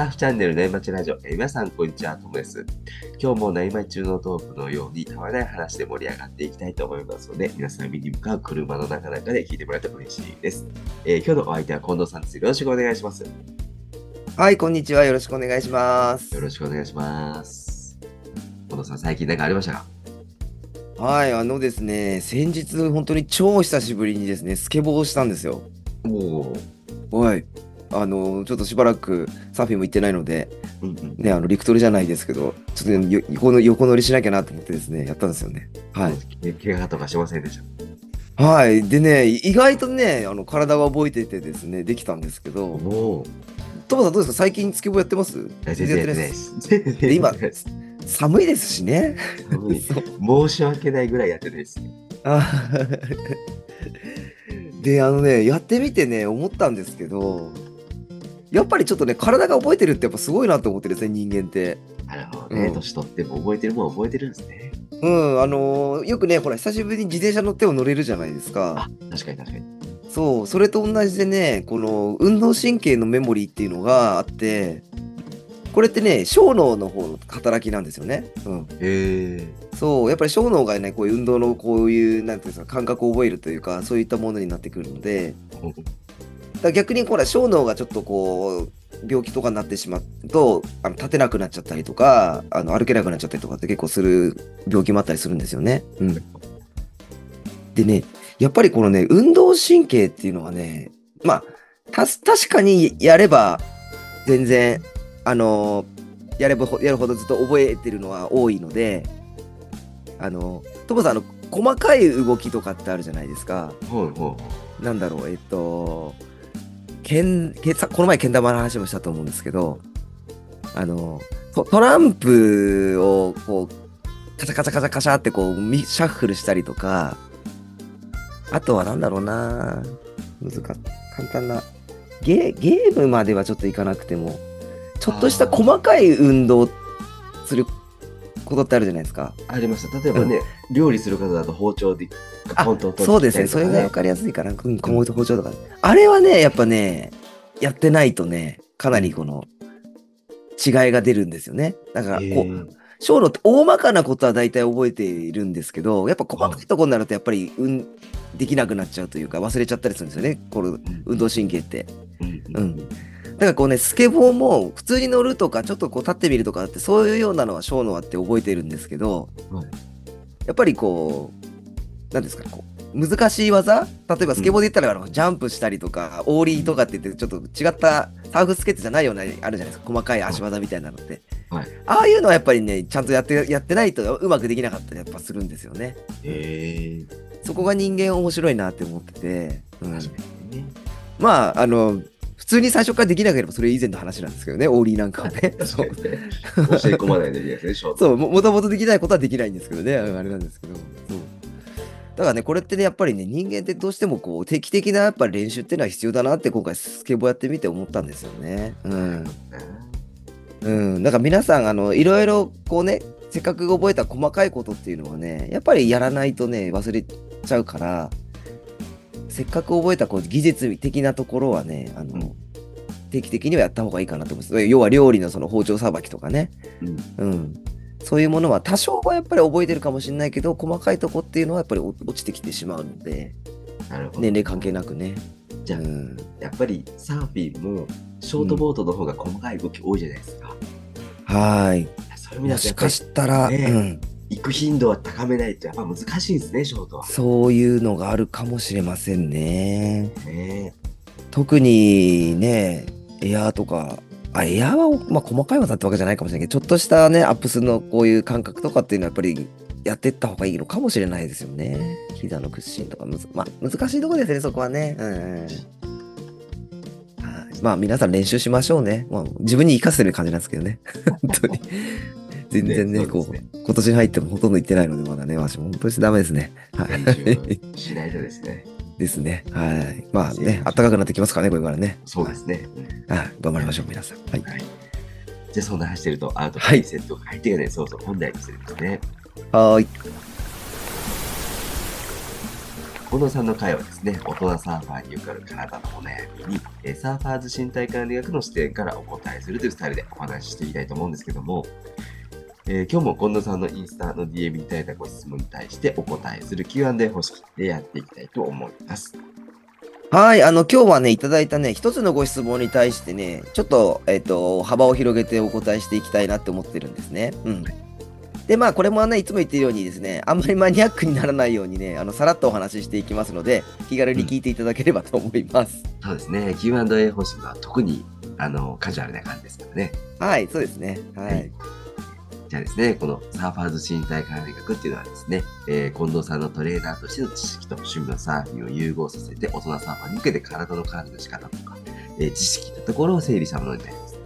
タッフチャンネル内町ラジオ、えー皆さんこんにちは、ともです。今日も内町中のトークのように、たわない話で盛り上がっていきたいと思いますので、皆さん見に向かう車の中々で聞いてもらえると嬉しいです。えー今日のお相手は近藤さんです。よろしくお願いします。よはい、こんにちは。よろしくお願いします。ろしくお願いします。近藤さん、最近何かありましたか？はい、あのですね、先日、本当に超久しぶりにですね、スケボーをしたんですよ。おお。はい。あの、ちょっとしばらくサーフィンも行ってないので、うんうん。ね、あの、陸トレじゃないですけど、ちょっと、ね、よ横の横乗りしなきゃなと思ってですね、やったんですよね。はい。け怪我とかしませんでしたはい。でね、意外とね、あの、体が覚えててですね、できたんですけど。トモさんどうですか？最近スケボーやってます？全然やってないでですす。全然で今寒いですしね。申し訳ないぐらいやってないです。あであのねやってみてね思ったんですけどやっぱりちょっとね体が覚えてるってやっぱすごいなと思ってるんですね人間って。なるほどね。うん年取っても覚えてるもんは覚えてるんですね。うんあのーよくねほら久しぶりに自転車乗っても乗れるじゃないですか。あ、確かに確かに。そうそれと同じでねこの運動神経のメモリーっていうのがあってこれってね小脳の方の働きなんですよね。うんへえ。そうやっぱり小脳がねこういう運動のこういうなんていうんですか感覚を覚えるというかそういったものになってくるのでだ逆にほら小脳がちょっとこう病気とかになってしまうとあの立てなくなっちゃったりとかあの歩けなくなっちゃったりとかって結構する病気もあったりするんですよね。うん、でねやっぱりこのね運動神経っていうのはねまあたす確かにやれば全然あのやればほやるほどずっと覚えてるのは多いのであのトモさんあの細かい動きとかってあるじゃないですか。ほうほなんだろう、えっと、けんけさこの前、けん玉の話もしたと思うんですけど、あの、トトランプをこう、カチャカチャカチャカチャってこう、ミシャッフルしたりとか、あとはなんだろうな難か、簡単な、ゲゲームまではちょっといかなくても、ちょっとした細かい運動することってあるじゃないですか。う。ありました。例えばね、料理する方だと包丁であポンとそうですね、それが分かりやすいかな。うん、小麦と包丁とか。あれはね、やっぱね、やってないとね、かなりこの、違いが出るんですよね。だから、こう、う。小脳って大まかなことは大体覚えているんですけど、やっぱ細かいところになると、やっぱり、うん、できなくなっちゃうというか、忘れちゃったりするんですよね、この運動神経って。うんうん。だからこうね、スケボーも普通に乗るとか、ちょっとこう立ってみるとかって、そういうようなのは小脳あって覚えてるんですけど、はいやっぱりこう、なんですか、こう、難しい技？例えばスケボーで言ったら、あのジャンプしたりとか、オーリーとかって言って、ちょっと違ったサーフスケートじゃないような、あるじゃないですか、細かい足技みたいなのって。はいああいうのはやっぱりね、ちゃんとやってやってないとうまくできなかったりやっぱするんですよね。へえ。そこが人間面白いなって思ってて、うん。まあ、あの、普通に最初からできなければそれ以前の話なんですけどね、オーリーなんかはね。確そう。教え込まないといけないですね。そう、ももともとできないことはできないんですけどね、あれなんですけど。そうだからね、これってね、やっぱりね、人間ってどうしてもこう、定期的なやっぱり練習っていうのは必要だなって今回スケボーやってみて思ったんですよね。うん。うん。だから皆さん、あの、いろいろこうね、せっかく覚えた細かいことっていうのはね、やっぱりやらないとね、忘れちゃうから、せっかく覚えたこう技術的なところはね、あの、うん定期的にはやった方がいいかなと思います。要は料理のその包丁さばきとかね。うんうん。そういうものは多少はやっぱり覚えてるかもしれないけど、細かいとこっていうのはやっぱり落落ちてきてしまうので、なるほど。年齢関係なくね。じゃあうん。やっぱりサーフィンもショートボードの方が細かい動き多いじゃないですか。はーい。そういう意味だもしかしたら、ねうん。行く頻度は高めないとやっぱ難しいんですね、ショートは。そういうのがあるかもしれませんね。ね特にね、エアーとか、あ、エアーは、まあ、細かい技ってわけじゃないかもしれないけど、ちょっとしたね、アップスのこういう感覚とかっていうのはやっぱりやっていった方がいいのかもしれないですよね。膝の屈伸とかむず、まあ、難しいところですね、そこはね。うんうん。はいまあ、皆さん練習しましょうね。まあ、自分に活かせる感じなんですけどね。本当に。全然ね、ねこう、そうです今年に入ってもほとんど行ってないので、まだね、私も本当にダメですね。はい。しないとですね。ですね。はい。まあね、暖かくなってきますからね、これからね。そうですね。うんはい。頑張りましょう、皆さん。はい。はい。じゃあそんな話してると、アウトはいセットが入ってがね、そうそう、本題にするんですね。はーい。近藤さんの回はですね、大人サーファーによくある体のお悩みに、えーサーファーズ身体管理学の視点からお答えするというスタイルでお話ししていきたいと思うんですけども、えー今日も近藤さんのインスタの DM にいただいたご質問に対してお答えする Q&A 方式でやっていきたいと思います。はい、あの、今日はね、いただいたね、一つのご質問に対してね、ちょっと、えっ、と、幅を広げてお答えしていきたいなって思ってるんですね。うん。で、まあ、これもね、いつも言ってるようにですね、あんまりマニアックにならないようにね、あの、さらっとお話ししていきますので、気軽に聞いていただければと思います。そうですね、Q&A 方式は特にあのカジュアルな感じですからね。はい、そうですね。ははいい。じゃあですね、このサーファーズ身体管理学っていうのはですね、えー近藤さんのトレーナーとしての知識と趣味のサーフィンを融合させて、大人サーファーに向けて体の管理の仕方とか、えー知識のところを整理したものになります。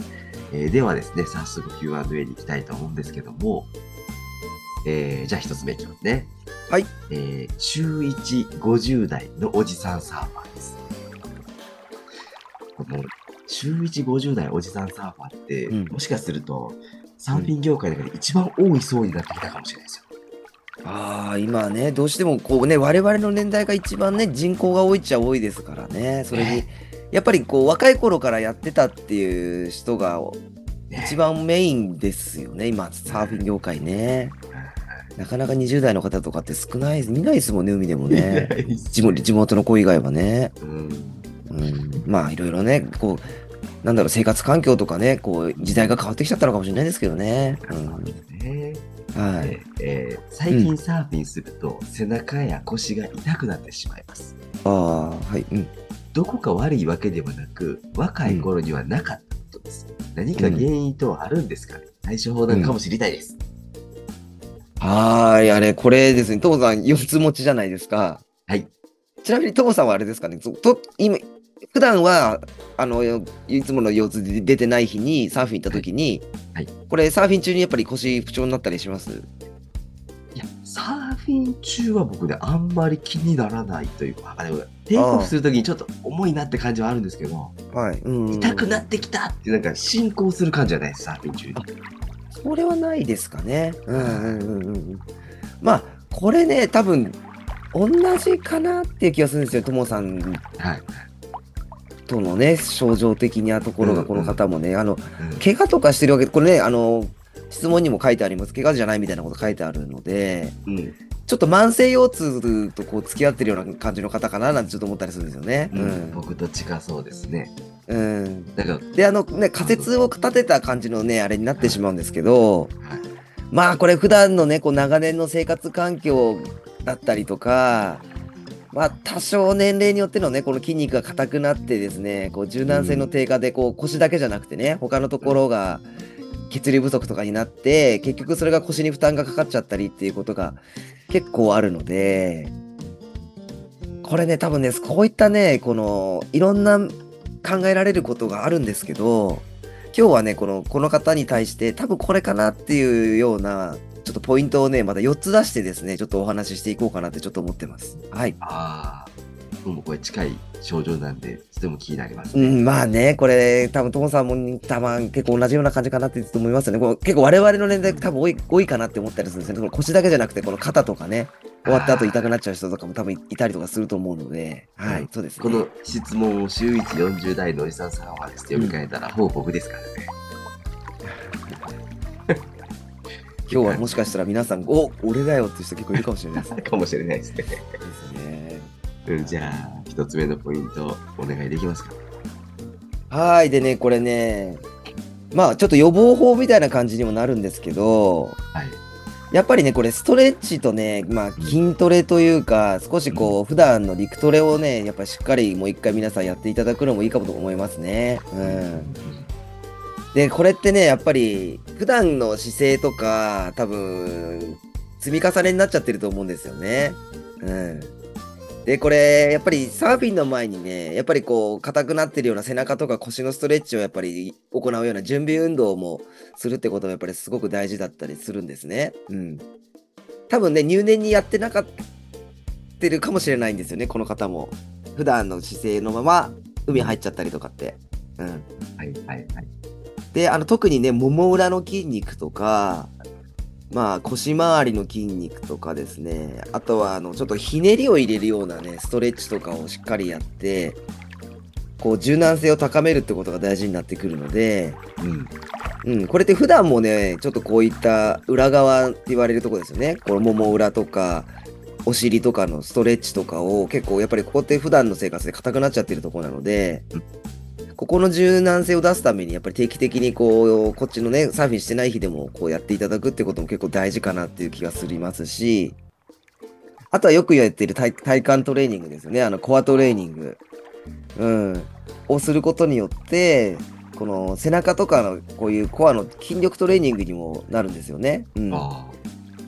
えーではですね、早速 Q&A に行きたいと思うんですけども、えーじゃあ一つ目いきますね。はい。えー週1、50代のおじさんサーファーです。この週1、50代おじさんサーファーって、うんもしかすると、サーフィン業界の中で一番多い層になってきたかもしれないですよ。ああ、今ね、どうしてもこうね、我々の年代が一番ね、人口が多いっちゃ多いですからね。それに、やっぱりこう、若い頃からやってたっていう人がね一番メインですよね、今、サーフィン業界ね。なかなか20代の方とかって少ない、見ないですもんね、海でもね。地元地元の子以外はね。うんうん、まあ、いろいろね、こう、なんだろう、生活環境とかね、こう、時代が変わってきちゃったのかもしれないですけどね。そうですねうん、はい。でえー最近サーフィンすると、背中や腰が痛くなってしまいます。ああ、はい。うん。どこか悪いわけではなく、若い頃にはなかったことです。何か原因等あるんですかね、対処法なんかも知りたいです。はーい、あれ、これですね、トモさん、4つ持ちじゃないですか。はい。ちなみにトモさんはあれですかね、そと今、普段は、あの、いつもの腰痛で出てない日にサーフィン行った時に、はいこれ、サーフィン中にやっぱり腰不調になったりします？いや、サーフィン中は僕ね、あんまり気にならないというか、あでもテイクオフするときにちょっと重いなって感じはあるんですけど、はい。うん痛くなってきたってなんか進行する感じじゃないです、サーフィン中に。それはないですかね。うんうんうんうんうん。まあ、これね、多分、同じかなっていう気がするんですよ、トモさんはい。とのね、症状的なところが、うんうんこの方もね、あの、うん怪我とかしてるわけ、これね、あの、質問にも書いてあります。怪我じゃないみたいなこと書いてあるので、うん。ちょっと慢性腰痛とこう付き合ってるような感じの方かななんてちょっと思ったりするんですよね。ううんん。僕と近そうですね。うん。だから、で、あのね、仮説を立てた感じのね、あれになってしまうんですけど、はい。まあこれ普段のね、こう長年の生活環境だったりとか、まあ多少年齢によってのね、この筋肉が硬くなってですね、こう柔軟性の低下でこう腰だけじゃなくてね、他のところが血流不足とかになって、結局それが腰に負担がかかっちゃったりっていうことが結構あるので、これね、多分ね、こういったね、このいろんな考えられることがあるんですけど、今日はね、この、この方に対して、多分これかなっていうような、ちょっとポイントをね、また4つ出してですね、ちょっとお話ししていこうかなってちょっと思ってます。はい。ああ、もうこれ近い症状なんで、とても気になりますね。うん、まあね、これ、多分トモさんも多分結構同じような感じかなって思いますよね。こう結構我々の年代多分多い多いかなって思ったりするんですね。この腰だけじゃなくて、この肩とかね、終わった後痛くなっちゃう人とかも多分いたりとかすると思うので、はい、そうですね。この質問を週1、40代のおじさんさんはですね、読み替えたら、ほぼ僕ですからね。今日はもしかしたら皆さん、お俺だよっていう人結構いるかもしれないですね。かもしれないですね。ですね。うん、じゃあ、一つ目のポイント、お願いできますか？はい。でね、これね、まあちょっと予防法みたいな感じにもなるんですけど、はい。やっぱりね、これストレッチとね、まあ筋トレというか、少しこう、普段の陸トレをね、やっぱりしっかりもう一回皆さんやっていただくのもいいかもと思いますね。うん。で、これってね、やっぱり、普段の姿勢とか、多分、積み重ねになっちゃってると思うんですよね。うん。で、これ、やっぱりサーフィンの前にね、やっぱりこう、硬くなってるような背中とか腰のストレッチをやっぱり行うような準備運動もするってことがやっぱりすごく大事だったりするんですね。うん。多分ね、入念にやってなかってるかもしれないんですよね、この方も。普段の姿勢のまま海入っちゃったりとかって。うん。はいはいはい。で、あの、特にね、もも裏の筋肉とか、まあ腰回りの筋肉とかですね。あとはあのちょっとひねりを入れるようなねストレッチとかをしっかりやってこう柔軟性を高めるってことが大事になってくるので、うん。うん、これって普段もねちょっとこういった裏側って言われるとこですよね。このもも裏とかお尻とかのストレッチとかを結構やっぱりここって普段の生活で硬くなっちゃってるところなので、ここの柔軟性を出すためにやっぱり定期的にこうこっちのねサーフィンしてない日でもこうやっていただくってことも結構大事かなっていう気がすりますしあとはよくやってる体体幹トレーニングですよねあのコアトレーニング、うん、をすることによってこの背中とかのこういうコアの筋力トレーニングにもなるんですよね。うん、あ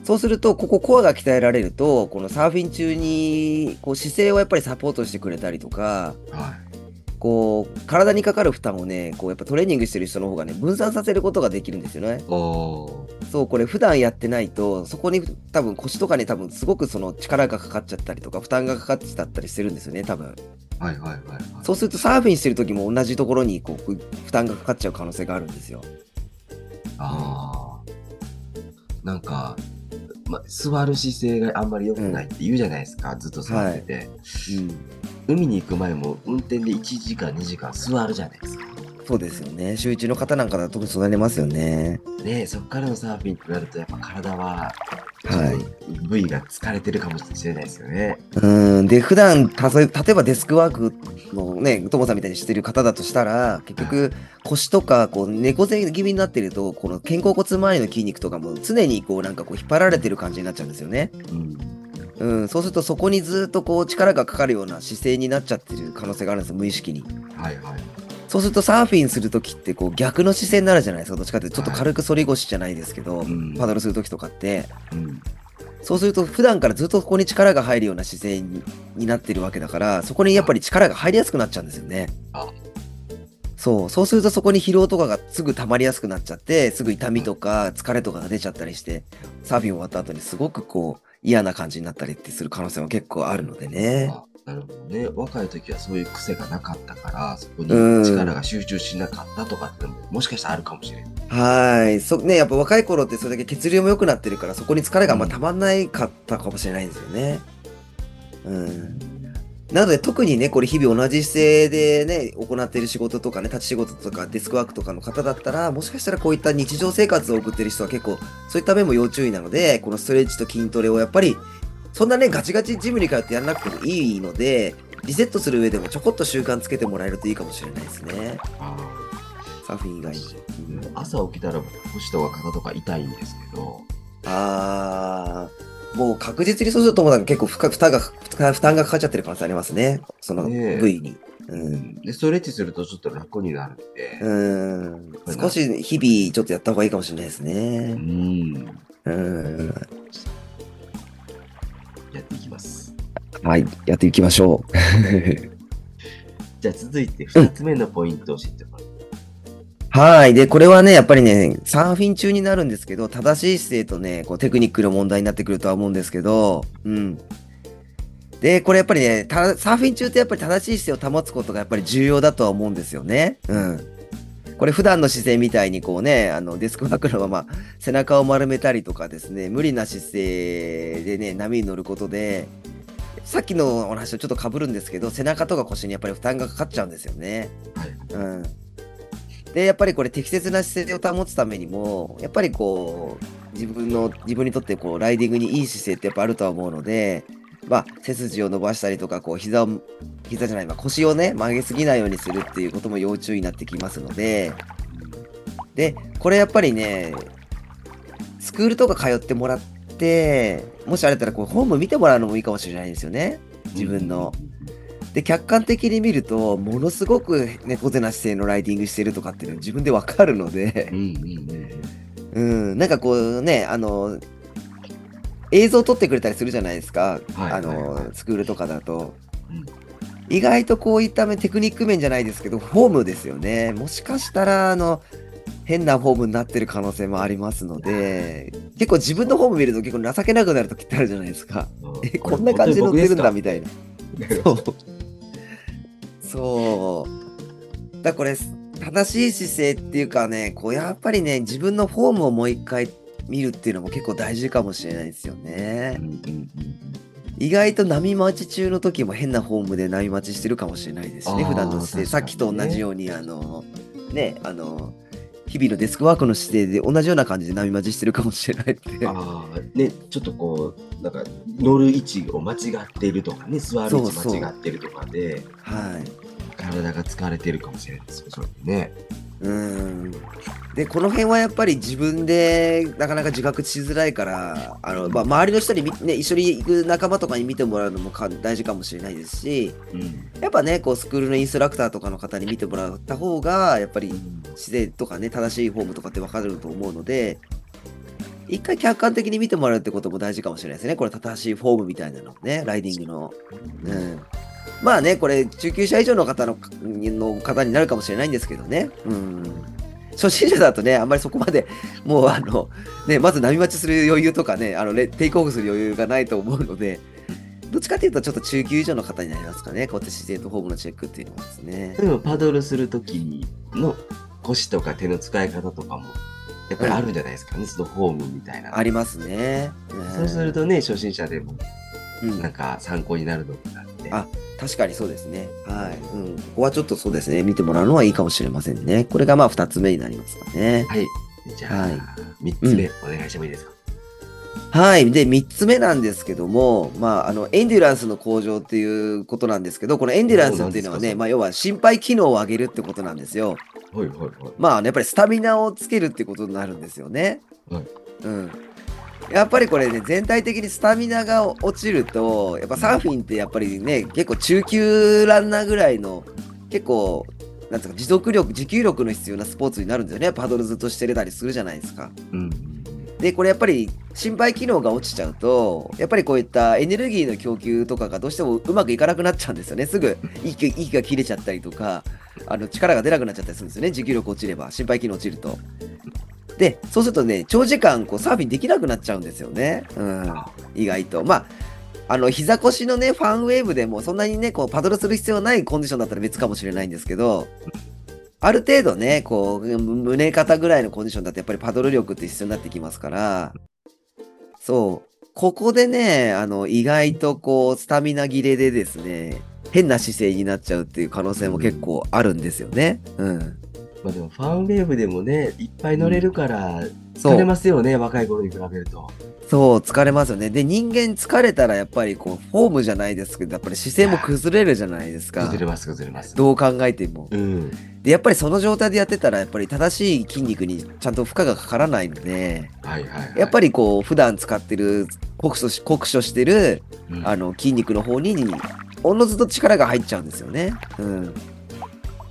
そうすると、ここコアが鍛えられると、このサーフィン中に、こう姿勢をやっぱりサポートしてくれたりとか、あ。はい。こう、体にかかる負担をね、こうやっぱトレーニングしてる人の方がね、分散させることができるんですよね。おそう、これ普段やってないと、そこに多分腰とかに多分すごくその力がかかっちゃったりとか、負担がかかっちゃったりしてるんですよね、多分。はいはいはいはい。そうするとサーフィンしてる時も同じところにこう負担がかかっちゃう可能性があるんですよ。ああ。なんか、ま、座る姿勢があんまり良くないって言うじゃないですか、ずっと座ってて、うん。海に行く前も運転で1時間2時間座るじゃないですか。そうですよね。週一の方なんかだと特にそうなりますよね。ねえそっからのサーフィンってなるとやっぱ体は、はい部位が疲れてるかもしれないですよね。うん。で、普段、た例えばデスクワークのね、ともさんみたいにしてる方だとしたら、結局、腰とか、こう、猫背気味になってると、この肩甲骨周りの筋肉とかも常にこう、なんかこう、引っ張られてる感じになっちゃうんですよね。うん。うん。そうすると、そこにずっとこう、力がかかるような姿勢になっちゃってる可能性があるんですよ、無意識に。はいはい。そうすると、サーフィンするときって、こう、逆の姿勢になるじゃないですか。どっちかっていうと、ちょっと軽く反り腰じゃないですけど、うんパドルするときとかって。うん。そうすると普段からずっとここに力が入るような姿勢にになってるわけだからそこにやっぱり力が入りやすくなっちゃうんですよねあ。そうそうするとそこに疲労とかがすぐ溜まりやすくなっちゃってすぐ痛みとか疲れとかが出ちゃったりしてサーフィン終わった後にすごくこう嫌な感じになったりってする可能性も結構あるのでね。あなるほどね。若い時はそういう癖がなかったから、そこにうん力が集中しなかったとかってのも、もしかしたらあるかもしれない。はい。そね、やっぱ若い頃ってそれだけ血流も良くなってるから、そこに疲れがあんま溜まんないかったかもしれないんですよね。うん。なので特にね、これ日々同じ姿勢でね、行っている仕事とかね、立ち仕事とかデスクワークとかの方だったら、もしかしたらこういった日常生活を送っている人は結構、そういった面も要注意なので、このストレッチと筋トレをやっぱり、そんなね、ガチガチジムに通ってやらなくてもいいので、リセットする上でもちょこっと習慣つけてもらえるといいかもしれないですね。あサーフィン以外に。うん朝起きたら腰とか肩とか痛いんですけど、あー、もう確実にそうすると思う結構負荷負担が負担がかかっちゃってる可能性ありますね。その部位に。うん。で、ストレッチするとちょっと楽になるんで、うん。少し日々ちょっとやった方がいいかもしれないですうね。ん、うん。やっていきます。はい。やっていきましょう。じゃあ続いて2つ目のポイントを教えてもらう。はい。で、これはね、やっぱりね、サーフィン中になるんですけど、正しい姿勢とね、こうテクニックの問題になってくるとは思うんですけど、うん。で、これやっぱりね、たサーフィン中ってやっぱり正しい姿勢を保つことがやっぱり重要だとは思うんですよね。うん。これ普段の姿勢みたいにこうね、あのデスクワークのまま背中を丸めたりとかですね、無理な姿勢でね、波に乗ることで、さっきのお話とちょっと被るんですけど、背中とか腰にやっぱり負担がかかっちゃうんですよね。はい。うん。で、やっぱりこれ適切な姿勢を保つためにも、やっぱりこう、自分の、自分にとってこう、ライディングにいい姿勢ってやっぱあるとは思うので、まあ、背筋を伸ばしたりとか、こう、膝を、膝じゃない、まあ、腰をね、曲げすぎないようにするっていうことも要注意になってきますので、で、これやっぱりね、スクールとか通ってもらって、もしあれだったらこう、ホーム見てもらうのもいいかもしれないですよね。自分の。で、客観的に見ると、ものすごく猫背な姿勢のライディングしてるとかっていうのは自分でわかるのでうん、なんかこうね、あの、映像撮ってくれたりするじゃないですか、はいあはいはの、スクールとかだと。うん意外とこういった面テクニック面じゃないですけど、フォームですよね。もしかしたら、あの、変なフォームになってる可能性もありますので、結構自分のフォーム見ると結構情けなくなる時ってあるじゃないですか。うんえ、こんな感じで乗ってるんだみたいな。そそう。そう。だこれ、正しい姿勢っていうかね、こうやっぱりね、自分のフォームをもう一回見るっていうのも結構大事かもしれないですよね意外と波待ち中の時も変なフォームで波待ちしてるかもしれないですしね、普段の姿勢、さっきと同じように、あの、ね、あの、日々のデスクワークの姿勢で同じような感じで波待ちしてるかもしれないって。ああ、ね、ちょっとこう、なんか乗る位置を間違っているとかね、座る位置間違ってるとかで、はい。体が疲れてるかもしれないですよ、それでね。うん。で、この辺はやっぱり自分でなかなか自覚しづらいから、あの、まあ、周りの人にみ、ね、一緒に行く仲間とかに見てもらうのもか大事かもしれないですし、うん。やっぱね、こう、スクールのインストラクターとかの方に見てもらった方が、やっぱり姿勢とかね、正しいフォームとかって分かると思うので、一回客観的に見てもらうってことも大事かもしれないですね。これ正しいフォームみたいなのね、ライディングの。うん。まあね、これ、中級者以上の方のの方になるかもしれないんですけどね。うん。初心者だとね、あんまりそこまで、もうあの、ね、まず波待ちする余裕とかね、あのレテイクオフする余裕がないと思うので、どっちかっていうと、ちょっと中級以上の方になりますかね。こうやって姿勢とフォームのチェックっていうのはですね。でもパドルするときの腰とか手の使い方とかも、やっぱりあるんじゃないですかね、そのフォームみたいな。ありますね。そうするとね、初心者でもうん、なんか参考になるのかなあ確かにそうですね。はい。うん。ここはちょっとそうですね。見てもらうのはいいかもしれませんね。これがまあ2つ目になりますかね。はい。じゃあ、はい3つ目、お願いしてもいいですか？はい。で、3つ目なんですけども、まあ、あの、エンデュランスの向上っていうことなんですけど、このエンデュランスっていうのはね、まあ、要は心肺機能を上げるってことなんですよ。はいはいはい。まあ、やっぱりスタミナをつけるってことになるんですよね。はいうん。やっぱりこれね、全体的にスタミナが落ちると、やっぱサーフィンってやっぱりね、結構中級ランナーぐらいの、結構、なんつうか、持続力、持久力の必要なスポーツになるんですよね。パドルずっとしてれたりするじゃないですか。うん。で、これやっぱり心肺機能が落ちちゃうと、やっぱりこういったエネルギーの供給とかがどうしてもうまくいかなくなっちゃうんですよね。すぐ息息が切れちゃったりとか、あの力が出なくなっちゃったりするんですよね。持久力落ちれば、心肺機能落ちると。で、そうするとね、長時間こうサーフィンできなくなっちゃうんですよね。うん、意外と。まああの膝腰のね、ファンウェーブでもそんなにね、こうパドルする必要ないコンディションだったら別かもしれないんですけど、ある程度ね、こう、胸肩ぐらいのコンディションだとやっぱりパドル力って必要になってきますから、そう、ここでね、あの、意外とこう、スタミナ切れでですね、変な姿勢になっちゃうっていう可能性も結構あるんですよね。うん。まあでもファンウェーブでもね、いっぱい乗れるから、疲れますよね、若い頃に比べると。そう、疲れますよね。で、人間疲れたらやっぱりこう、フォームじゃないですけど、やっぱり姿勢も崩れるじゃないですか崩。れます、崩れます。どう考えても。うん。で、やっぱりその状態でやってたら、やっぱり正しい筋肉にちゃんと負荷がかからないので、はいはい、はい。やっぱりこう、普段使ってる、酷使し酷使してる、りあの、筋肉の方に、おのずと力が入っちゃうんですよね。うん。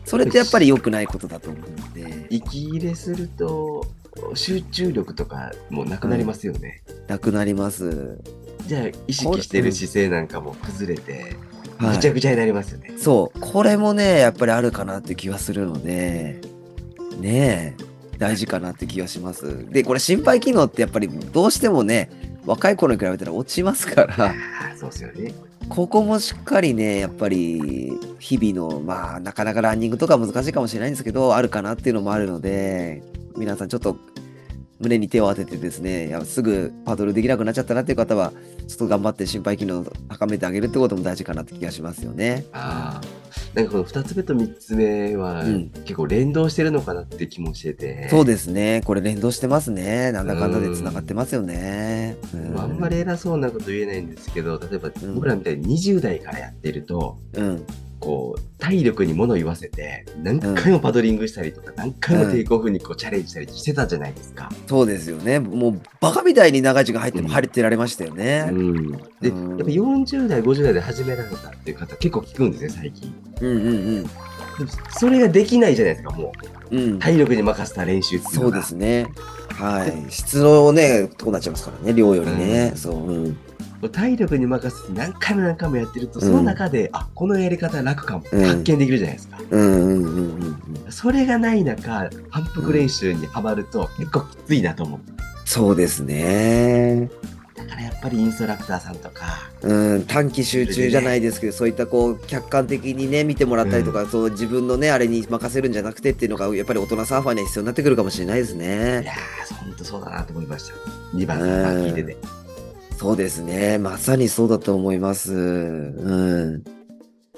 それってやっぱり良くないことだと思うんで、息入れすると、集中力とかもなくなりますよね。なくなります。じゃあ、意識してる姿勢なんかも崩れて、はいぐちゃぐちゃになりますよね。そう。これもね、やっぱりあるかなって気はするので、ねえ、大事かなって気がします。で、これ心肺機能ってやっぱりどうしてもね、若い頃に比べたら落ちますから、そうですよね。ここもしっかりね、やっぱり日々の、まあ、なかなかランニングとか難しいかもしれないんですけど、あるかなっていうのもあるので、皆さんちょっと胸に手を当ててですね、いやすぐパドルできなくなっちゃったなっていう方は、ちょっと頑張って心肺機能を高めてあげるってことも大事かなって気がしますよね。ああ。なんかこの2つ目と3つ目は、うん結構連動してるのかなって気もしてて。そうですね。これ連動してますね。なんだかんだで繋がってますよね。うんあんまり偉そうなこと言えないんですけど、例えばん僕らみたいに20代からやってると、うん。こう、体力に物言わせて、何回もパドリングしたりとか、何回もテイクオフにこうチャレンジしたりしてたじゃないですか。そうですよね。もうバカみたいに長い時間入ってうん入ってられましたよね。うん。で、やっぱうん40代、50代で始められたっていう方結構聞くんですね、最近。うんうんでもそれができないじゃないですか、もう。うん。うん。体力に任せた練習っていうのが。そうですね。はい。質のね、こうなっちゃいますからね、量よりね。うんそう。うん。体力に任せて何回も何回もやってると、うんその中で、あ、このやり方楽かも、うん発見できるじゃないですか。うんうんうんうんうん。それがない中、反復練習にはまると結構きついなと思う。そうですね。だからやっぱぱりインストラクターさんとか、うん、短期集中じゃないですけど、そういったこう客観的にね見てもらったりとか、そう自分のねあれに任せるんじゃなくてっていうのがやっぱり大人サーファーには必要になってくるかもしれないですいね。やー、本当そうだなと思いました。2番、3番聞いてて。そうですね。まさにそうだと思います。うん。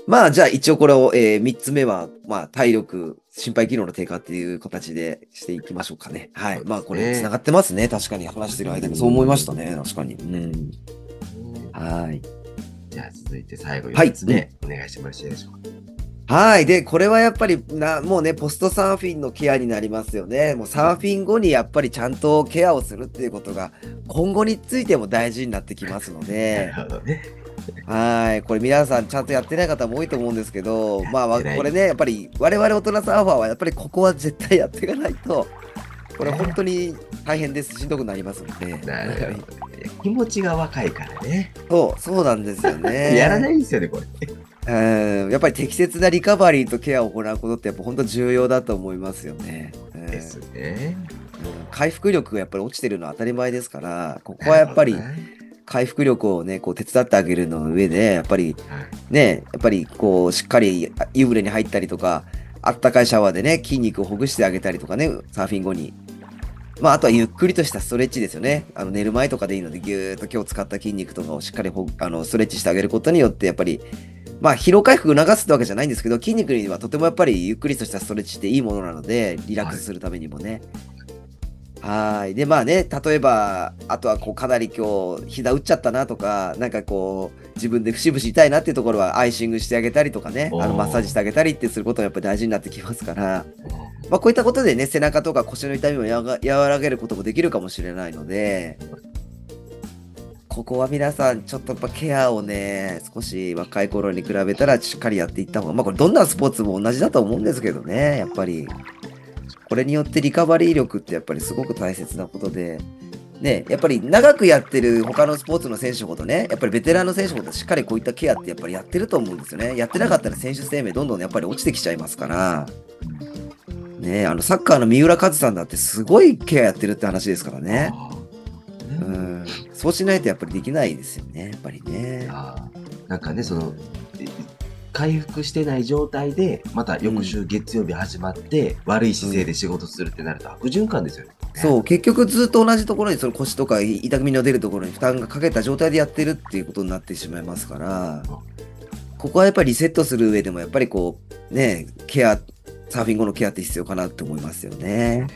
まあ、じゃあ一応これを、えー、3つ目は、まあ、体力、心肺機能の低下っていう形でしていきましょうかね。はい。まあ、これ繋がってますね。確かに話してる間に。そう思いましたね。確かに。うん。はい。じゃあ続いて最後はい4つ目、お願いしましていいでしょうか。はい。で、これはやっぱりな、もうね、ポストサーフィンのケアになりますよね。もうサーフィン後にやっぱりちゃんとケアをするっていうことが、今後についても大事になってきますので、なるほどね。はい。これ皆さんちゃんとやってない方も多いと思うんですけど、まあ、これね、やっぱり我々大人サーファーはやっぱりここは絶対やっていかないと、これ本当に大変です。しんどくなりますので。なるほどね。気持ちが若いからね。そう、そうなんですよね。やらないんですよね、これ。うんやっぱり適切なリカバリーとケアを行うことってやっぱ本当重要だと思いますよね。うんですね。うん回復力がやっぱり落ちてるのは当たり前ですから、ここはやっぱり回復力をね、こう手伝ってあげるの上で、やっぱりはいね、やっぱりこうしっかり湯船に入ったりとか、あったかいシャワーでね、筋肉をほぐしてあげたりとかね、サーフィン後に。まあ、あとはゆっくりとしたストレッチですよね。あの寝る前とかでいいので、ぎゅーっと今日使った筋肉とかをしっかりほあのストレッチしてあげることによって、やっぱり、まあ、疲労回復を促すってわけじゃないんですけど、筋肉にはとてもやっぱりゆっくりとしたストレッチっていいものなので、リラックスするためにもね。はい。で、まあね、例えば、あとはこう、かなり今日、膝打っちゃったなとか、なんかこう、自分で節々痛いなっていうところは、アイシングしてあげたりとかね、あの、マッサージしてあげたりってすることがやっぱり大事になってきますから、まあ、こういったことでね、背中とか腰の痛みをやが和らげることもできるかもしれないので、ここは皆さん、ちょっとやっぱケアをね、少し若い頃に比べたらしっかりやっていった方が、まあこれどんなスポーツも同じだと思うんですけどね、やっぱり。これによってリカバリー力ってやっぱりすごく大切なことで、ね、やっぱり長くやってる他のスポーツの選手ほどね、やっぱりベテランの選手ほどしっかりこういったケアってやっぱりやってると思うんですよね。やってなかったら選手生命どんどんやっぱり落ちてきちゃいますから。ねあのサッカーの三浦和さんだってすごいケアやってるって話ですからね。あうーん、そうしないとやっぱりできないですよね、やっぱりね。なんかね、その、え回復してない状態で、また翌週月曜日始まって、悪い姿勢で仕事するってなると悪循環ですよね。そう、結局ずっと同じところにその腰とか痛みの出るところに負担がかけた状態でやってるっていうことになってしまいますから、ここはやっぱりリセットする上でもやっぱりこう、ね、ケア、サーフィン後のケアって必要かなって思いますよね。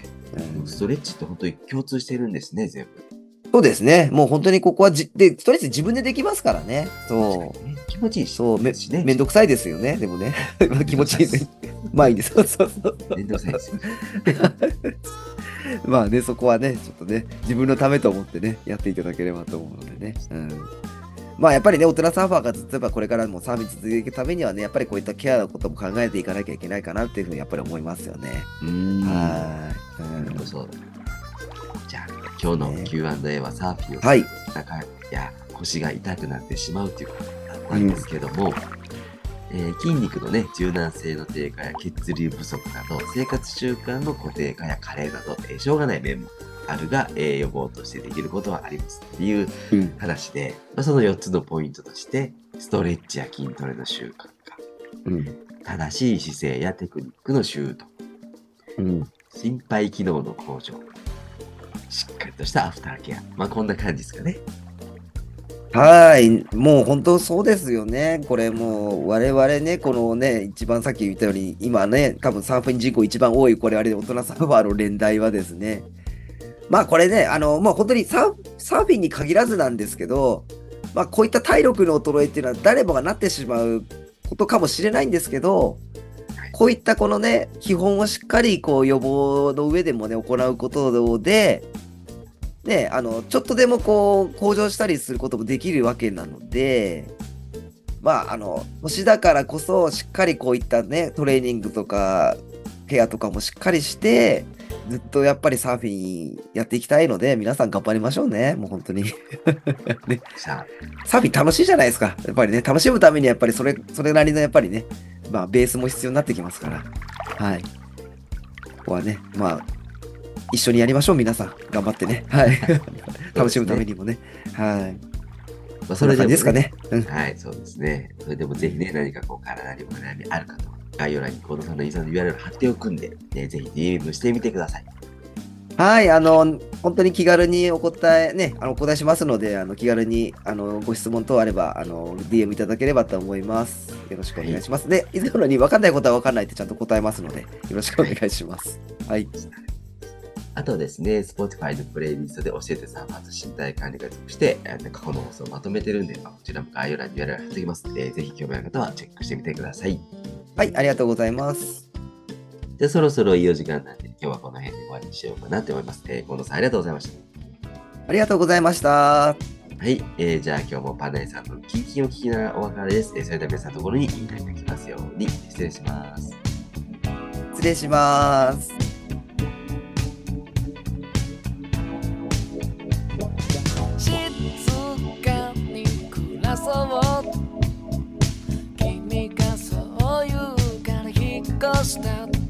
うんストレッチって本当に共通してるんですね、全部。そうですね。もう本当にここはじ、で、ストレッチ自分でできますからね。そう。気持ちいいし。そう、めしね。めんどくさいですよね。でもね。気持ちいいね。まあいいです。そうそうそう。めんどくさいですよ。まあね、そこはね、ちょっとね、自分のためと思ってね、やっていただければと思うのでね。うん。まあやっぱりね、大人サーファーがずっとやっぱこれからもサーフィン続けていくためにはね、やっぱりこういったケアのことも考えていかなきゃいけないかなっていうふうにやっぱり思いますよね。うーん。はい。うんそうだ。じゃあ、今日の Q&A はサーフィンをはい背中や腰が痛くなってしまうということだったんですけども、えー筋肉のね、柔軟性の低下や血流不足など、生活習慣の固定化や加齢など、えーしょうがない面もあるが、えー予防としてできることはありますっていううん。話で、まあ、その4つのポイントとして、ストレッチや筋トレの習慣化、うん。正しい姿勢やテクニックの習得、うん。心肺機能の向上、しっかりとしたアフターケア。まあこんな感じですかね。はい。もう本当そうですよね。これもう我々ね、このね、一番さっき言ったように、今ね、多分サーフィン人口一番多いこれあれ大人サーファーの連帯はですね。まあこれね、あの、まあ本当にサーサーフィンに限らずなんですけど、まあこういった体力の衰えっていうのは誰もがなってしまうことかもしれないんですけど、こういったこのね、基本をしっかりこう予防の上でもね、行うことで、ね、あの、ちょっとでもこう、向上したりすることもできるわけなので、まあ、あの、年だからこそ、しっかりこういったね、トレーニングとか、ケアとかもしっかりして、ずっとやっぱりサーフィンやっていきたいので、皆さん頑張りましょうね。もう本当に。ね、さサーフィン楽しいじゃないですか。やっぱりね、楽しむためにやっぱりそれ、それなりのやっぱりね、まあ、ベースも必要になってきますから。はい。ここはね、まあ、一緒にやりましょう、皆さん。頑張ってね。はい。楽しむためにもね。はい。まあ、それでですかね。はい、そうですね。それでもぜひね、何かこう体にお悩みある方は、概要欄に近藤さんのインスタの URL 貼っておくんで、ね、ぜひ DM してみてください。はい、あの、本当に気軽にお答え、ね、あのお答えしますので、あの気軽にあのご質問等あれば、あの DM いただければと思います。よろしくお願いします。はい、で、以前のように分かんないことは分かんないってちゃんと答えますので、よろしくお願いします。はい。あとですね、Spotify のプレイリストで教えてサーバーと身体管理が属して、過去の放送をまとめてるんで、こちらも概要欄に URL 貼っておきますので、ぜひ興味ある方はチェックしてみてください。はい、ありがとうございます。じゃあそろそろいいお時間なんで、今日はこの辺で終わりにしようかなと思います。えー、近藤さんありがとうございました。ありがとうございました。はい、えー、じゃあ今日もパナイさんのキンキンを聞きながらお別れです。えー、それでは皆さんのところにいい日が来ますように、失礼します。失礼します。暮らそう君がそう言うから引っ越した